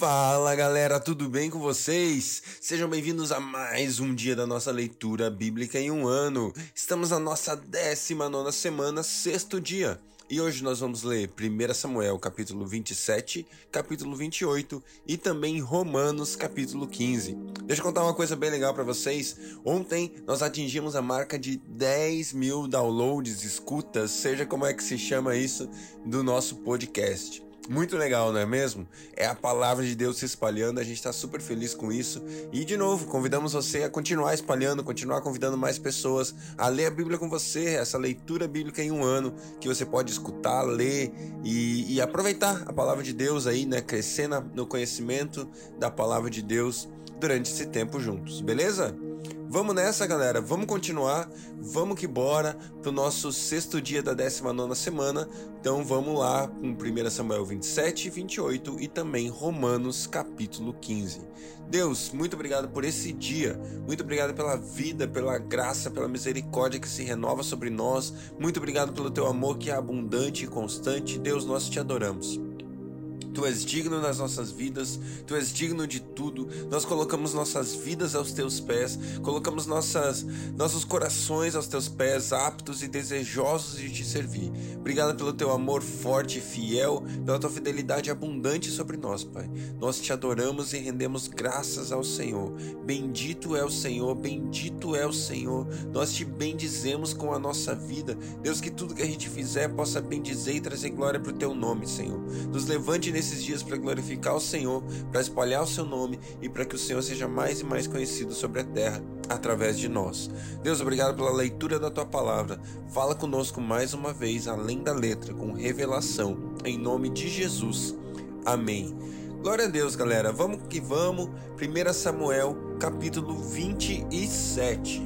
Fala galera, tudo bem com vocês? Sejam bem-vindos a mais um dia da nossa leitura bíblica em um ano. Estamos na nossa 19 semana, sexto dia. E hoje nós vamos ler 1 Samuel capítulo 27, capítulo 28 e também Romanos capítulo 15. Deixa eu contar uma coisa bem legal para vocês. Ontem nós atingimos a marca de 10 mil downloads, escutas, seja como é que se chama isso, do nosso podcast. Muito legal, não é mesmo? É a palavra de Deus se espalhando, a gente está super feliz com isso. E de novo, convidamos você a continuar espalhando, continuar convidando mais pessoas a ler a Bíblia com você, essa leitura bíblica em um ano, que você pode escutar, ler e, e aproveitar a palavra de Deus aí, né? Crescer na, no conhecimento da palavra de Deus durante esse tempo juntos, beleza? Vamos nessa, galera. Vamos continuar. Vamos que bora pro nosso sexto dia da 19 semana. Então vamos lá com 1 Samuel 27, 28 e também Romanos capítulo 15. Deus, muito obrigado por esse dia. Muito obrigado pela vida, pela graça, pela misericórdia que se renova sobre nós. Muito obrigado pelo teu amor que é abundante e constante. Deus, nós te adoramos. Tu és digno nas nossas vidas, tu és digno de tudo. Nós colocamos nossas vidas aos teus pés, colocamos nossas, nossos corações aos teus pés, aptos e desejosos de te servir. Obrigado pelo teu amor forte e fiel, pela tua fidelidade abundante sobre nós, Pai. Nós te adoramos e rendemos graças ao Senhor. Bendito é o Senhor, bendito é o Senhor. Nós te bendizemos com a nossa vida. Deus, que tudo que a gente fizer possa bendizer e trazer glória para o teu nome, Senhor. Nos levante nesses dias para glorificar o Senhor, para espalhar o seu nome e para que o Senhor seja mais e mais conhecido sobre a terra através de nós. Deus, obrigado pela leitura da tua palavra. Fala conosco mais uma vez, além da letra, com revelação, em nome de Jesus. Amém. Glória a Deus, galera. Vamos que vamos. 1 Samuel, capítulo 27.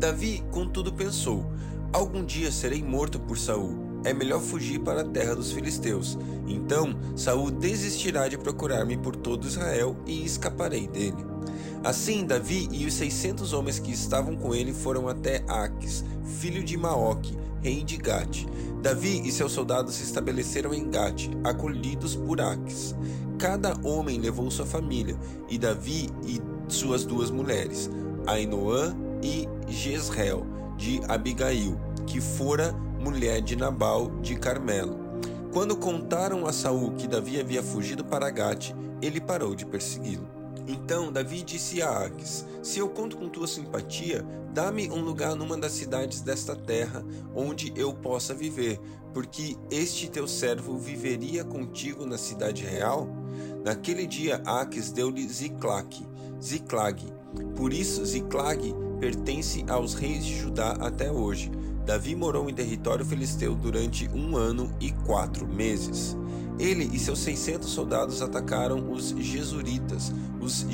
Davi, contudo, pensou: Algum dia serei morto por Saul é melhor fugir para a terra dos filisteus. Então Saul desistirá de procurar-me por todo Israel e escaparei dele. Assim, Davi e os seiscentos homens que estavam com ele foram até Aques, filho de Maoque, rei de Gate. Davi e seus soldados se estabeleceram em Gate, acolhidos por Aques. Cada homem levou sua família, e Davi e suas duas mulheres, Ainoã e Jezreel, de Abigail, que fora mulher de Nabal de Carmelo. Quando contaram a Saul que Davi havia fugido para Gate, ele parou de persegui-lo. Então Davi disse a Aques: Se eu conto com tua simpatia, dá-me um lugar numa das cidades desta terra, onde eu possa viver, porque este teu servo viveria contigo na cidade real. Naquele dia Aques deu-lhe Ziclac, Ziclag. Por isso Ziclag pertence aos reis de Judá até hoje. Davi morou em território filisteu durante um ano e quatro meses. Ele e seus 600 soldados atacaram os Jesuritas, os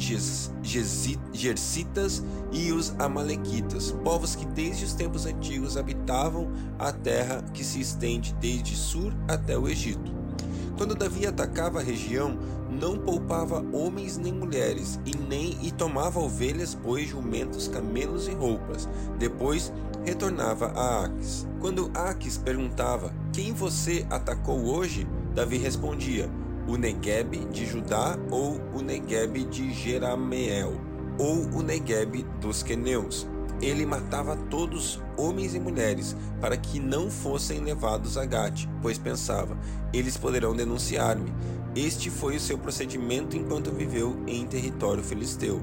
Jersitas e os Amalequitas, povos que desde os tempos antigos habitavam a terra que se estende desde Sur até o Egito. Quando Davi atacava a região, não poupava homens nem mulheres, e nem e tomava ovelhas, bois, jumentos, camelos e roupas. Depois retornava a Aques. Quando Aques perguntava: Quem você atacou hoje? Davi respondia: O Negueb de Judá ou o Negueb de Jerameel ou o Negueb dos queneus. Ele matava todos, homens e mulheres, para que não fossem levados a Gate, pois pensava: eles poderão denunciar-me. Este foi o seu procedimento enquanto viveu em território filisteu.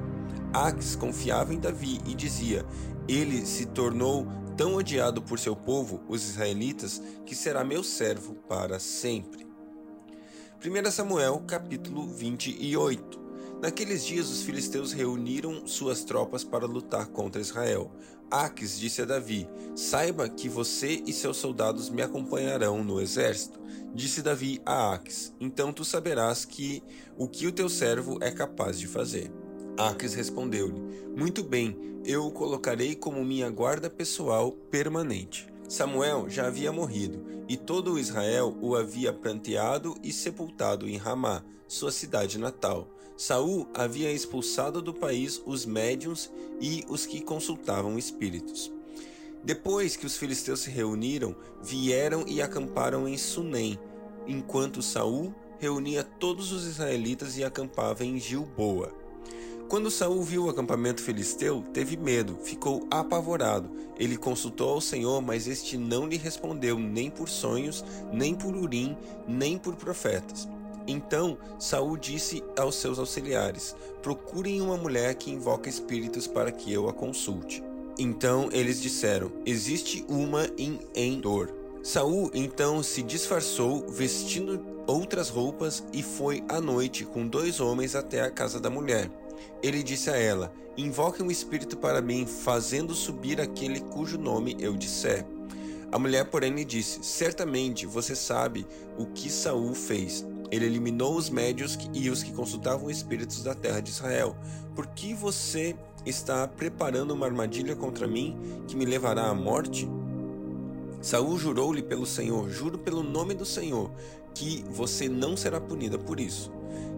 Aques confiava em Davi e dizia: Ele se tornou tão odiado por seu povo, os israelitas, que será meu servo para sempre. 1 Samuel capítulo 28 Naqueles dias os filisteus reuniram suas tropas para lutar contra Israel. Aques disse a Davi: Saiba que você e seus soldados me acompanharão no exército. Disse Davi a Aques: Então tu saberás que o que o teu servo é capaz de fazer. Aques respondeu-lhe: Muito bem, eu o colocarei como minha guarda pessoal permanente. Samuel já havia morrido, e todo o Israel o havia pranteado e sepultado em Ramá, sua cidade natal. Saul havia expulsado do país os médiuns e os que consultavam espíritos. Depois que os filisteus se reuniram, vieram e acamparam em Sunem, enquanto Saul reunia todos os israelitas e acampava em Gilboa. Quando Saul viu o acampamento filisteu, teve medo, ficou apavorado. Ele consultou ao Senhor, mas este não lhe respondeu nem por sonhos, nem por urim, nem por profetas. Então Saul disse aos seus auxiliares: Procurem uma mulher que invoca espíritos para que eu a consulte. Então eles disseram: Existe uma em Endor. Saul então se disfarçou, vestindo outras roupas, e foi à noite com dois homens até a casa da mulher. Ele disse a ela: Invoque um espírito para mim, fazendo subir aquele cujo nome eu disser. A mulher, porém, lhe disse: Certamente você sabe o que Saul fez. Ele eliminou os médios e os que consultavam espíritos da terra de Israel. Por que você está preparando uma armadilha contra mim que me levará à morte? Saul jurou-lhe pelo Senhor, juro pelo nome do Senhor, que você não será punida por isso.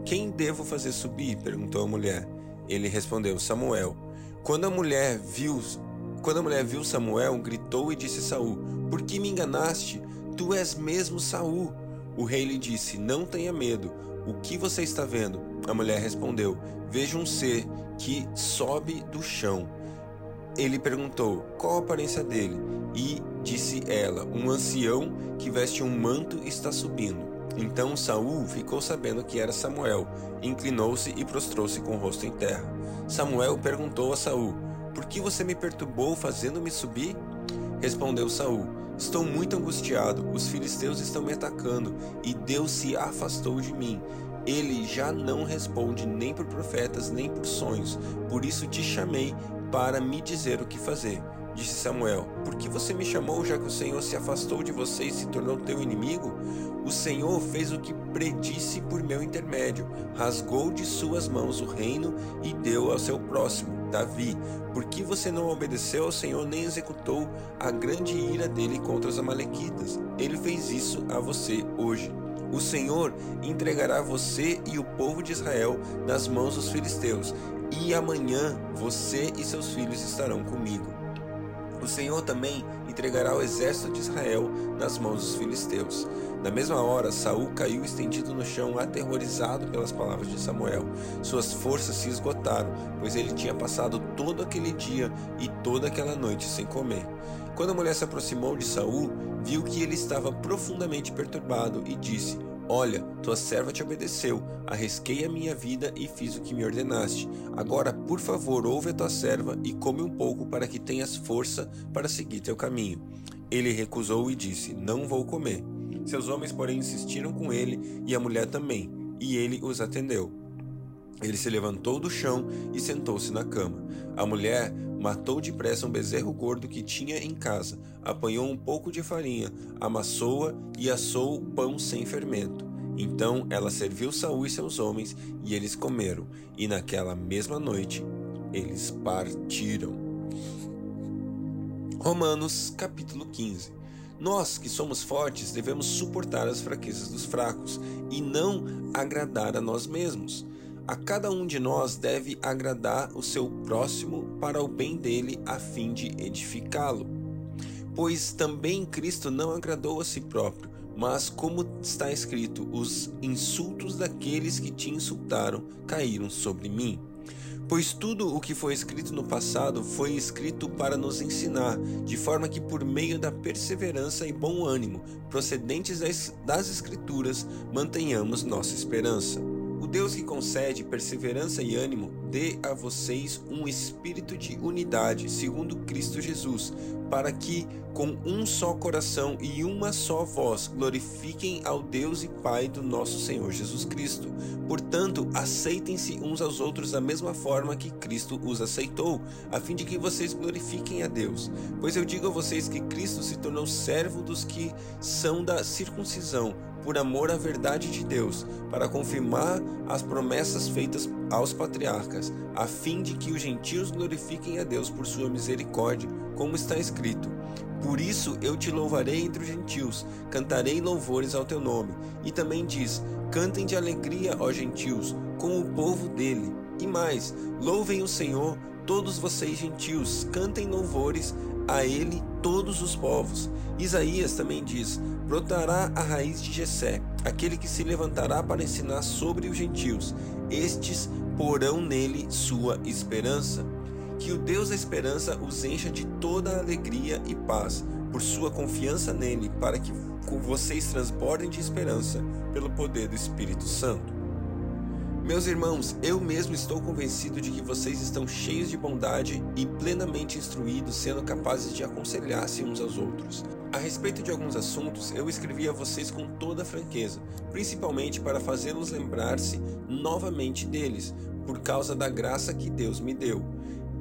Quem devo fazer subir? perguntou a mulher. Ele respondeu: Samuel. Quando a mulher viu, quando a mulher viu Samuel, gritou e disse a Saul: Por que me enganaste? Tu és mesmo Saul. O rei lhe disse: Não tenha medo. O que você está vendo? A mulher respondeu: Vejo um ser que sobe do chão. Ele perguntou: Qual a aparência dele? E disse ela: Um ancião que veste um manto está subindo. Então Saul ficou sabendo que era Samuel, inclinou-se e prostrou-se com o rosto em terra. Samuel perguntou a Saul: Por que você me perturbou fazendo-me subir? Respondeu Saul: Estou muito angustiado, os filisteus estão me atacando, e Deus se afastou de mim. Ele já não responde nem por profetas, nem por sonhos. Por isso te chamei para me dizer o que fazer. Disse Samuel: Por que você me chamou, já que o Senhor se afastou de você e se tornou teu inimigo? O Senhor fez o que predisse por meu intermédio, rasgou de suas mãos o reino e deu ao seu próximo, Davi. Por que você não obedeceu ao Senhor nem executou a grande ira dele contra os Amalequitas? Ele fez isso a você hoje. O Senhor entregará você e o povo de Israel nas mãos dos filisteus, e amanhã você e seus filhos estarão comigo. O Senhor também entregará o exército de Israel nas mãos dos filisteus. Na mesma hora, Saul caiu estendido no chão, aterrorizado pelas palavras de Samuel. Suas forças se esgotaram, pois ele tinha passado todo aquele dia e toda aquela noite sem comer. Quando a mulher se aproximou de Saul, viu que ele estava profundamente perturbado e disse: Olha, tua serva te obedeceu, arrisquei a minha vida e fiz o que me ordenaste. Agora, por favor, ouve a tua serva e come um pouco para que tenhas força para seguir teu caminho. Ele recusou e disse: Não vou comer. Seus homens, porém, insistiram com ele e a mulher também, e ele os atendeu. Ele se levantou do chão e sentou-se na cama. A mulher matou depressa um bezerro gordo que tinha em casa, apanhou um pouco de farinha, amassou-a e assou pão sem fermento. Então ela serviu Saul e seus homens, e eles comeram, e naquela mesma noite eles partiram. Romanos capítulo 15 Nós que somos fortes devemos suportar as fraquezas dos fracos e não agradar a nós mesmos. A cada um de nós deve agradar o seu próximo para o bem dele, a fim de edificá-lo. Pois também Cristo não agradou a si próprio, mas, como está escrito, os insultos daqueles que te insultaram caíram sobre mim. Pois tudo o que foi escrito no passado foi escrito para nos ensinar, de forma que, por meio da perseverança e bom ânimo procedentes das Escrituras, mantenhamos nossa esperança. O Deus que concede perseverança e ânimo dê a vocês um espírito de unidade, segundo Cristo Jesus, para que, com um só coração e uma só voz, glorifiquem ao Deus e Pai do nosso Senhor Jesus Cristo. Portanto, aceitem-se uns aos outros da mesma forma que Cristo os aceitou, a fim de que vocês glorifiquem a Deus. Pois eu digo a vocês que Cristo se tornou servo dos que são da circuncisão por amor à verdade de Deus, para confirmar as promessas feitas aos patriarcas, a fim de que os gentios glorifiquem a Deus por sua misericórdia, como está escrito: Por isso eu te louvarei entre os gentios, cantarei louvores ao teu nome. E também diz: Cantem de alegria, ó gentios, com o povo dele. E mais, louvem o Senhor, todos vocês gentios, cantem louvores a ele todos os povos. Isaías também diz: brotará a raiz de Jessé, aquele que se levantará para ensinar sobre os gentios. Estes porão nele sua esperança. Que o Deus da esperança os encha de toda alegria e paz, por sua confiança nele, para que vocês transbordem de esperança pelo poder do Espírito Santo. Meus irmãos, eu mesmo estou convencido de que vocês estão cheios de bondade e plenamente instruídos, sendo capazes de aconselhar-se uns aos outros. A respeito de alguns assuntos, eu escrevi a vocês com toda franqueza, principalmente para fazê-los lembrar-se novamente deles, por causa da graça que Deus me deu,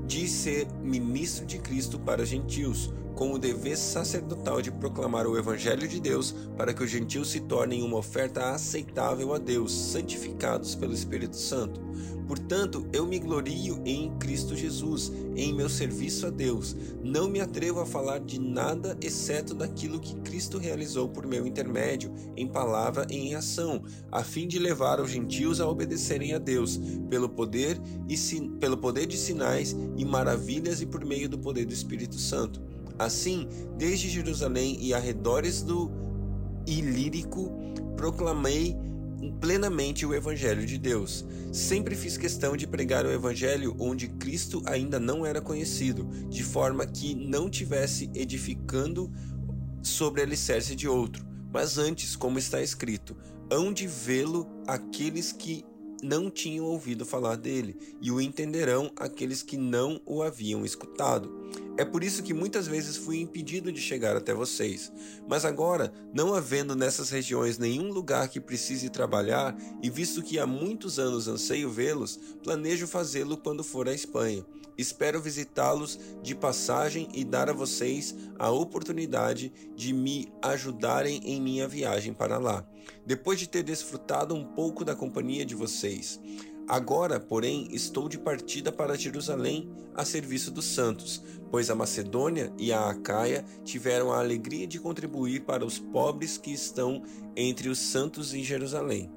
de ser ministro de Cristo para gentios, com o dever sacerdotal de proclamar o Evangelho de Deus para que os gentios se tornem uma oferta aceitável a Deus, santificados pelo Espírito Santo. Portanto, eu me glorio em Cristo Jesus, em meu serviço a Deus. Não me atrevo a falar de nada exceto daquilo que Cristo realizou por meu intermédio, em palavra e em ação, a fim de levar os gentios a obedecerem a Deus, pelo poder e pelo poder de sinais e maravilhas e por meio do poder do Espírito Santo. Assim, desde Jerusalém e arredores do Ilírico, proclamei plenamente o Evangelho de Deus. Sempre fiz questão de pregar o Evangelho onde Cristo ainda não era conhecido, de forma que não tivesse edificando sobre alicerce de outro, mas antes, como está escrito, hão de vê-lo aqueles que não tinham ouvido falar dele, e o entenderão aqueles que não o haviam escutado. É por isso que muitas vezes fui impedido de chegar até vocês. Mas agora, não havendo nessas regiões nenhum lugar que precise trabalhar, e visto que há muitos anos anseio vê-los, planejo fazê-lo quando for à Espanha. Espero visitá-los de passagem e dar a vocês a oportunidade de me ajudarem em minha viagem para lá, depois de ter desfrutado um pouco da companhia de vocês. Agora, porém, estou de partida para Jerusalém a serviço dos santos, pois a Macedônia e a Acaia tiveram a alegria de contribuir para os pobres que estão entre os santos em Jerusalém.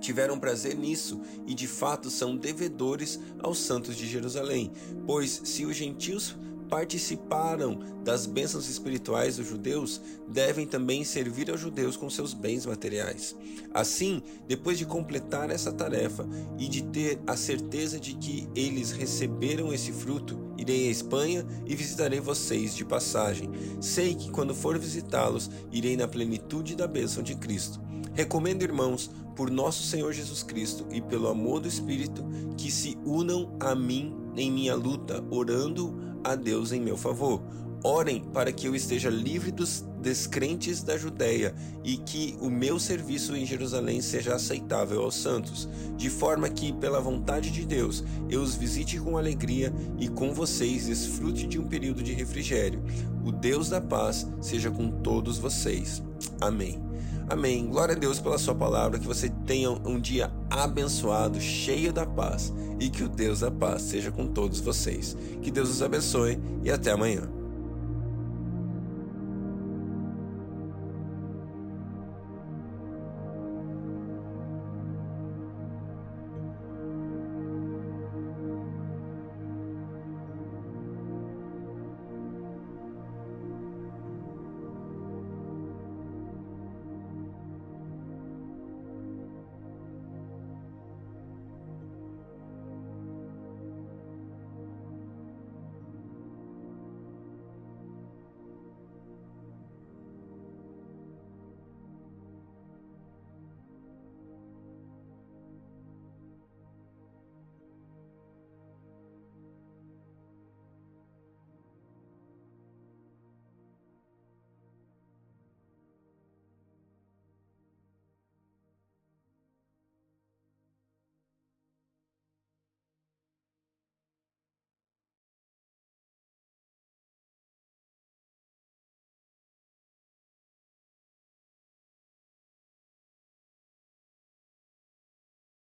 Tiveram prazer nisso e de fato são devedores aos santos de Jerusalém, pois se os gentios participaram das bênçãos espirituais dos judeus, devem também servir aos judeus com seus bens materiais. Assim, depois de completar essa tarefa e de ter a certeza de que eles receberam esse fruto, irei à Espanha e visitarei vocês de passagem. Sei que quando for visitá-los, irei na plenitude da bênção de Cristo. Recomendo, irmãos, por nosso Senhor Jesus Cristo e pelo amor do Espírito, que se unam a mim em minha luta, orando a Deus em meu favor. Orem para que eu esteja livre dos descrentes da Judéia e que o meu serviço em Jerusalém seja aceitável aos santos, de forma que, pela vontade de Deus, eu os visite com alegria e com vocês desfrute de um período de refrigério. O Deus da paz seja com todos vocês. Amém. Amém. Glória a Deus pela Sua palavra. Que você tenha um dia abençoado, cheio da paz. E que o Deus da paz seja com todos vocês. Que Deus os abençoe e até amanhã.